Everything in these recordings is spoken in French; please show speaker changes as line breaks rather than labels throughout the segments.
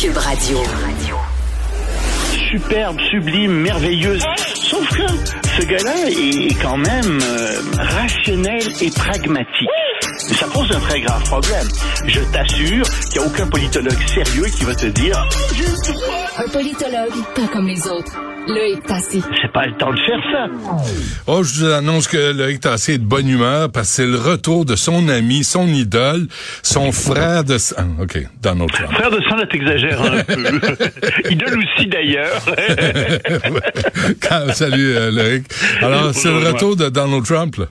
Cube Radio.
superbe, sublime, merveilleuse. Sauf que ce gars-là est quand même euh, rationnel et pragmatique. Et ça pose un très grave problème. Je t'assure qu'il n'y a aucun politologue sérieux qui va te dire
Un politologue, pas comme les autres. Loïc Tassi.
c'est pas le temps de faire ça.
Oh, je vous annonce que Loïc Tassé est de bonne humeur parce que c'est le retour de son ami, son idole, son frère de... sang. Ah, OK, Donald Trump.
Frère de sang, là, t'exagères un peu. Idole aussi d'ailleurs.
Salut, euh, Loïc. Alors, c'est le retour de Donald Trump, là.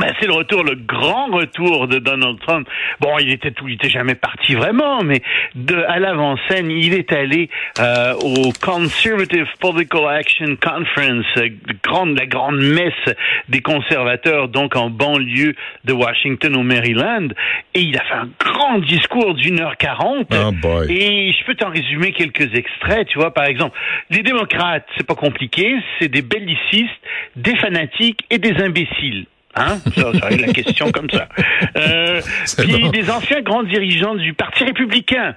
Ben, c'est le retour, le grand retour de Donald Trump. Bon, il était tout, il était jamais parti vraiment, mais de à l'avant-scène, il est allé euh, au Conservative Political Action Conference, euh, grande, la grande messe des conservateurs, donc en banlieue de Washington au Maryland, et il a fait un grand discours d'une heure quarante.
Oh boy.
Et je peux t'en résumer quelques extraits, tu vois, par exemple, les démocrates, c'est pas compliqué, c'est des bellicistes, des fanatiques et des imbéciles. Hein ça, ça la question comme ça. Euh, puis
bon.
des anciens grands dirigeants du Parti républicain.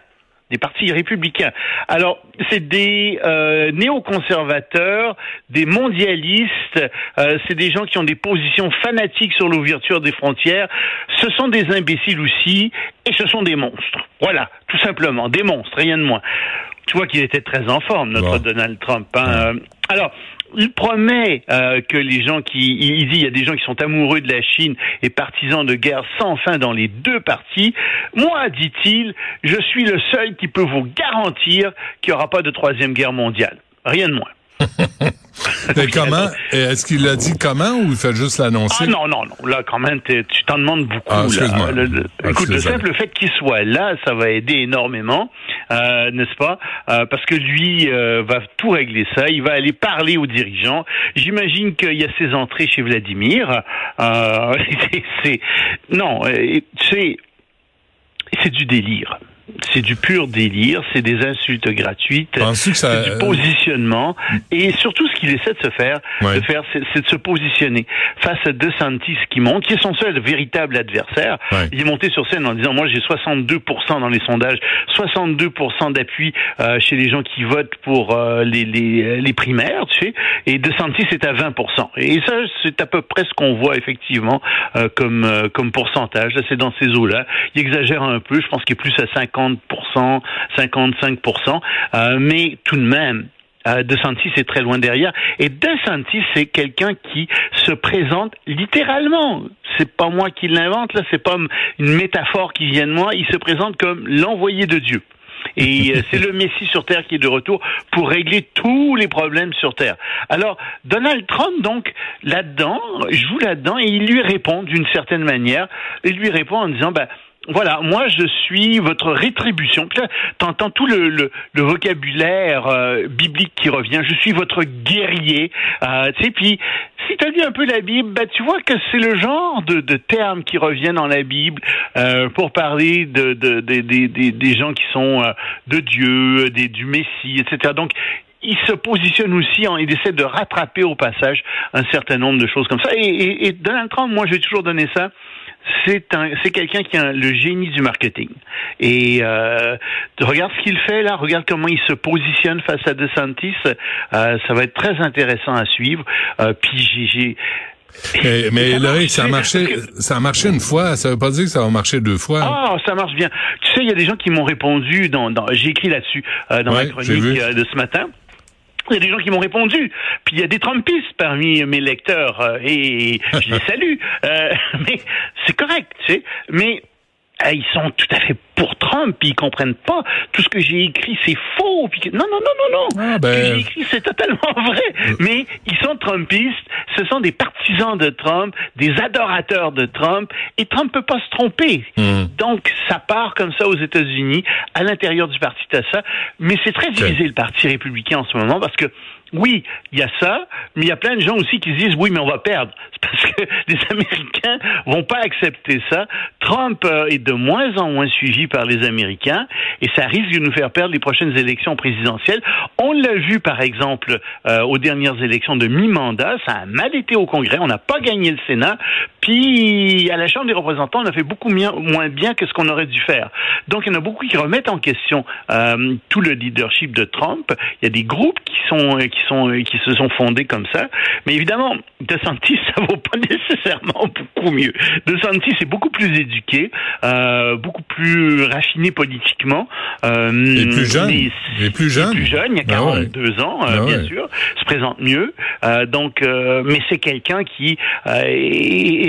Des partis républicains. Alors, c'est des euh, néoconservateurs, des mondialistes, euh, c'est des gens qui ont des positions fanatiques sur l'ouverture des frontières. Ce sont des imbéciles aussi, et ce sont des monstres. Voilà, tout simplement, des monstres, rien de moins. Tu vois qu'il était très en forme, notre. Donald Trump. hein. Euh, Alors, il promet euh, que les gens qui, il dit, il y a des gens qui sont amoureux de la Chine et partisans de guerre sans fin dans les deux parties. Moi, dit-il, je suis le seul qui peut vous garantir qu'il n'y aura pas de troisième guerre mondiale. Rien de moins.
Mais comment? Est-ce qu'il a dit comment ou il fait juste l'annoncer?
Ah non, non, non. Là, quand même, tu t'en demandes beaucoup.
Ah,
là.
excuse-moi.
Le- le-
Ah,
écoute, le simple fait qu'il soit là, ça va aider énormément, euh, n'est-ce pas? Euh, Parce que lui euh, va tout régler ça. Il va aller parler aux dirigeants. J'imagine qu'il y a ses entrées chez Vladimir. C'est- non, c'est c'est du délire. C'est du pur délire, c'est des insultes gratuites, c'est du positionnement, et surtout qu'il essaie de se faire,
Ouais.
de faire, c'est de se positionner face à DeSantis qui monte, qui est son seul véritable adversaire.
Ouais.
Il est monté sur scène en disant moi j'ai 62% dans les sondages, 62% d'appui euh, chez les gens qui votent pour euh, les, les, les primaires, tu sais, et DeSantis est à 20%. Et ça c'est à peu près ce qu'on voit effectivement euh, comme euh, comme pourcentage. Là c'est dans ces eaux-là. Il exagère un peu, je pense qu'il est plus à 50%, 55%, euh, mais tout de même. Euh, DeSantis est très loin derrière. Et DeSantis, c'est quelqu'un qui se présente littéralement. C'est pas moi qui l'invente, là, c'est pas une métaphore qui vient de moi. Il se présente comme l'envoyé de Dieu. Et euh, c'est le Messie sur Terre qui est de retour pour régler tous les problèmes sur Terre. Alors, Donald Trump, donc, là-dedans, joue là-dedans et il lui répond d'une certaine manière. Il lui répond en disant, bah, voilà, moi je suis votre rétribution. T'entends tout le, le, le vocabulaire euh, biblique qui revient. Je suis votre guerrier. Euh, tu sais, puis si tu as lu un peu la Bible, bah, tu vois que c'est le genre de, de termes qui reviennent dans la Bible euh, pour parler de, de, de- des- gens qui sont euh, de Dieu, du Messie, etc. Donc il se positionne aussi, il essaie de rattraper au passage un certain nombre de choses comme ça. Et, et, et Donald Trump, moi, je vais toujours donner ça. C'est un, c'est quelqu'un qui a le génie du marketing. Et euh, regarde ce qu'il fait là, regarde comment il se positionne face à DeSantis. Euh, ça va être très intéressant à suivre. Euh, puis j'ai,
Mais, mais
marche,
ça a marché, ça a marché une fois. Ça veut pas dire que ça va marcher deux fois.
Ah, ça marche bien. Tu sais, il y a des gens qui m'ont répondu dans, dans j'ai écrit là-dessus euh, dans
Ouais,
ma chronique euh, de ce matin. Il y a des gens qui m'ont répondu. Puis il y a des Trumpistes parmi mes lecteurs euh, et je les salue. Euh, mais c'est correct, tu sais. Mais ils sont tout à fait pour Trump, puis ils comprennent pas tout ce que j'ai écrit, c'est faux. Puis non, non, non, non, non.
Ah,
Ce
ben-
que j'ai écrit, c'est totalement vrai. Mais ils sont Trumpistes, ce sont des partisans de Trump, des adorateurs de Trump, et Trump peut pas se tromper.
Hmm.
Donc ça part comme ça aux États-Unis, à l'intérieur du parti Tassa, mais c'est très divisé le parti républicain en ce moment parce que oui, il y a ça, mais il y a plein de gens aussi qui se disent oui, mais on va perdre. C'est les Américains vont pas accepter ça. Trump euh, est de moins en moins suivi par les Américains et ça risque de nous faire perdre les prochaines élections présidentielles. On l'a vu par exemple euh, aux dernières élections de mi-mandat, ça a mal été au Congrès, on n'a pas gagné le Sénat, puis à la Chambre des représentants, on a fait beaucoup moins bien que ce qu'on aurait dû faire. Donc il y en a beaucoup qui remettent en question euh, tout le leadership de Trump. Il y a des groupes qui sont euh, qui sont euh, qui se sont fondés comme ça, mais évidemment, DeSantis ça vaut pas nécessairement beaucoup mieux. DeSantis est beaucoup plus éduqué, euh, beaucoup plus raffiné politiquement. Euh,
Et plus jeune.
mais
Et plus jeune.
plus jeune, il y a
Ah ouais.
42 ans, euh,
Ah
bien
ouais.
sûr, se présente mieux. Euh, donc, euh, mais c'est quelqu'un qui euh,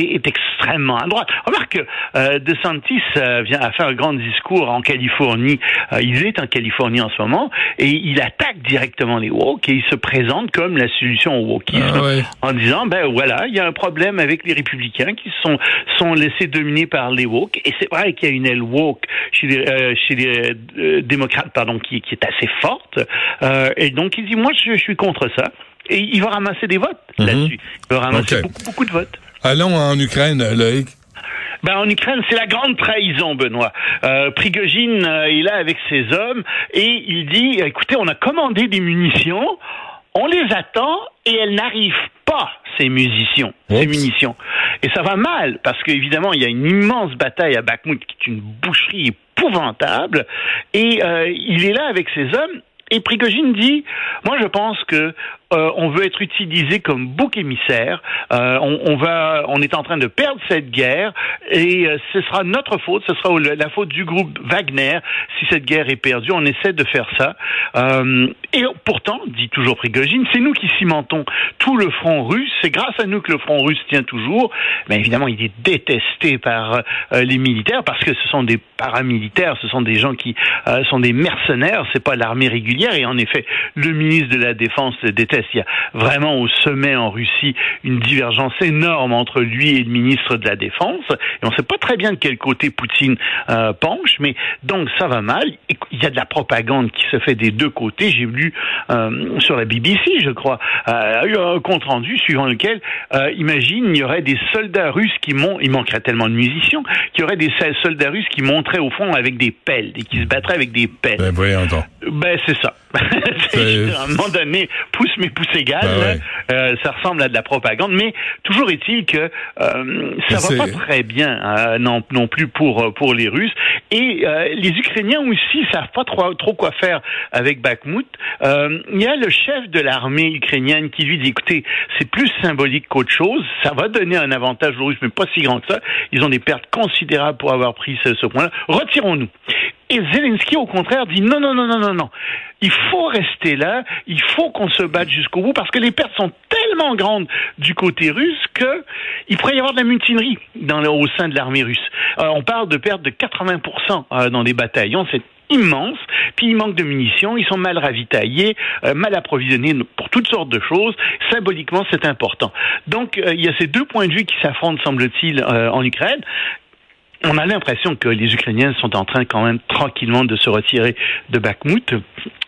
est, est extrêmement à droite. Remarque que euh, DeSantis euh, vient à faire un grand discours en Californie. Euh, il est en Californie en ce moment et il attaque directement les woke et il se présente comme la solution au wokisme
Ah ouais.
en disant ben voilà, il y a un problème avec les républicains qui sont sont laissés dominer par les woke et c'est vrai qu'il y a une aile woke chez les euh, chez les euh, démocrates pardon qui qui est assez forte et donc il dit moi je, je suis contre ça et il va ramasser des votes
Mhm.
là-dessus. Il va ramasser beaucoup de votes.
Allons en Ukraine, Loïc.
Ben, en Ukraine, c'est la grande trahison, Benoît. Euh, Prigogine euh, est là avec ses hommes et il dit, écoutez, on a commandé des munitions, on les attend et elles n'arrivent pas, ces munitions. Ces munitions. Et ça va mal parce qu'évidemment, il y a une immense bataille à Bakhmut qui est une boucherie épouvantable et euh, il est là avec ses hommes et Prigogine dit, moi je pense que euh, on veut être utilisé comme bouc émissaire. Euh, on, va, on est en train de perdre cette guerre et euh, ce sera notre faute, ce sera la faute du groupe Wagner si cette guerre est perdue. On essaie de faire ça. Et pourtant, dit toujours Prigogine, c'est nous qui cimentons tout le front russe. C'est grâce à nous que le front russe tient toujours. Mais évidemment, il est détesté par les militaires parce que ce sont des paramilitaires, ce sont des gens qui sont des mercenaires. C'est pas l'armée régulière. Et en effet, le ministre de la Défense le Il y a vraiment au sommet en Russie une divergence énorme entre lui et le ministre de la Défense. Et on ne sait pas très bien de quel côté Poutine euh, penche, mais donc ça va mal. Il y a de la propagande qui se fait des deux côtés. J'ai lu euh, sur la BBC, je crois, euh, eu un compte rendu suivant lequel, imagine, il y aurait des soldats russes qui montent, il manquerait tellement de munitions, qu'il y aurait des soldats russes qui monteraient au fond avec des pelles et qui se battraient avec des pelles.
Ben.
Ben c'est ça.
C'est-
à un moment donné, pouce mais pouce égal,
Ben ouais.
euh, ça ressemble à de la propagande. Mais toujours est-il que euh, ça
Mais
va pas très bien euh, non, non plus pour pour les Russes. Et les Ukrainiens aussi savent pas trop, trop quoi faire avec Bakhmut. Il y a le chef de l'armée ukrainienne qui lui dit écoutez, c'est plus symbolique qu'autre chose. Ça va donner un avantage aux Russes, mais pas si grand que ça. Ils ont des pertes considérables pour avoir pris ce, ce point-là. Retirons-nous. Et Zelensky, au contraire, dit non, non, non, non, non, non. Il faut rester là, il faut qu'on se batte jusqu'au bout, parce que les pertes sont tellement grandes du côté russe que il pourrait y avoir de la mutinerie dans le- au sein de l'armée russe. Euh, on parle de pertes de 80% euh, dans des bataillons, c'est immense, puis il manque de munitions, ils sont mal ravitaillés, euh, mal approvisionnés pour toutes sortes de choses. Symboliquement, c'est important. Donc, euh, il y a ces deux points de vue qui s'affrontent, semble-t-il, euh, en Ukraine on a l'impression que les Ukrainiens sont en train quand même tranquillement de se retirer de Bakhmut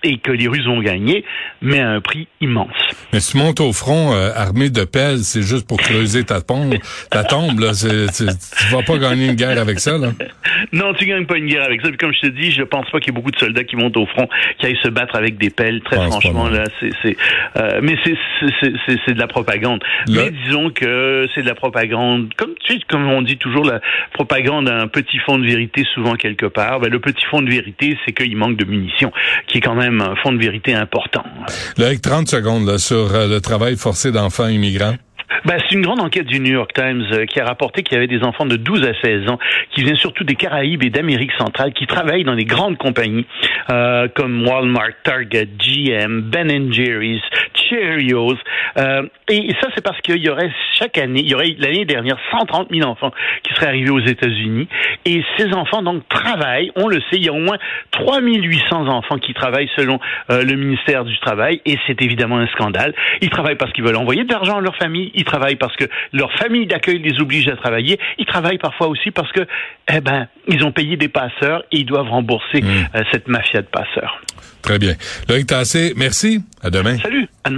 et que les Russes vont gagner, mais à un prix immense.
Mais si tu montes au front euh, armé de pelles, c'est juste pour creuser ta tombe. Ta tombe, là. C'est, tu vas pas gagner une guerre avec ça, là.
Non, tu gagnes pas une guerre avec ça. Puis comme je te dis, je pense pas qu'il y ait beaucoup de soldats qui montent au front, qui aillent se battre avec des pelles. Très franchement, là, c'est, euh, mais c'est, de la propagande.
Là-
Mais disons que c'est de la propagande, comme tu sais, comme on dit toujours, la propagande a un petit fond de vérité souvent quelque part. Ben, le petit fond de vérité, c'est qu'il manque de munitions, qui est quand même un fond de vérité important.
Là, avec 30 secondes, là, sur euh, le travail forcé d'enfants immigrants.
Ben, c'est une grande enquête du New York Times euh, qui a rapporté qu'il y avait des enfants de 12 à 16 ans qui viennent surtout des Caraïbes et d'Amérique centrale qui travaillent dans des grandes compagnies euh, comme Walmart, Target, GM, Ben Jerry's, Cheerios. Euh, et ça, c'est parce qu'il y aurait chaque année, il y aurait l'année dernière 130 000 enfants qui seraient arrivés aux États-Unis. Et ces enfants, donc, travaillent. On le sait, il y a au moins 3 800 enfants qui travaillent selon euh, le ministère du Travail. Et c'est évidemment un scandale. Ils travaillent parce qu'ils veulent envoyer de l'argent à leur famille. Ils travaillent parce que leur famille d'accueil les oblige à travailler. Ils travaillent parfois aussi parce que, eh ben, ils ont payé des passeurs et ils doivent rembourser
Mmh.
euh, cette mafia de passeurs.
Très bien. Loïc Tassé, merci. À demain.
Salut. À demain.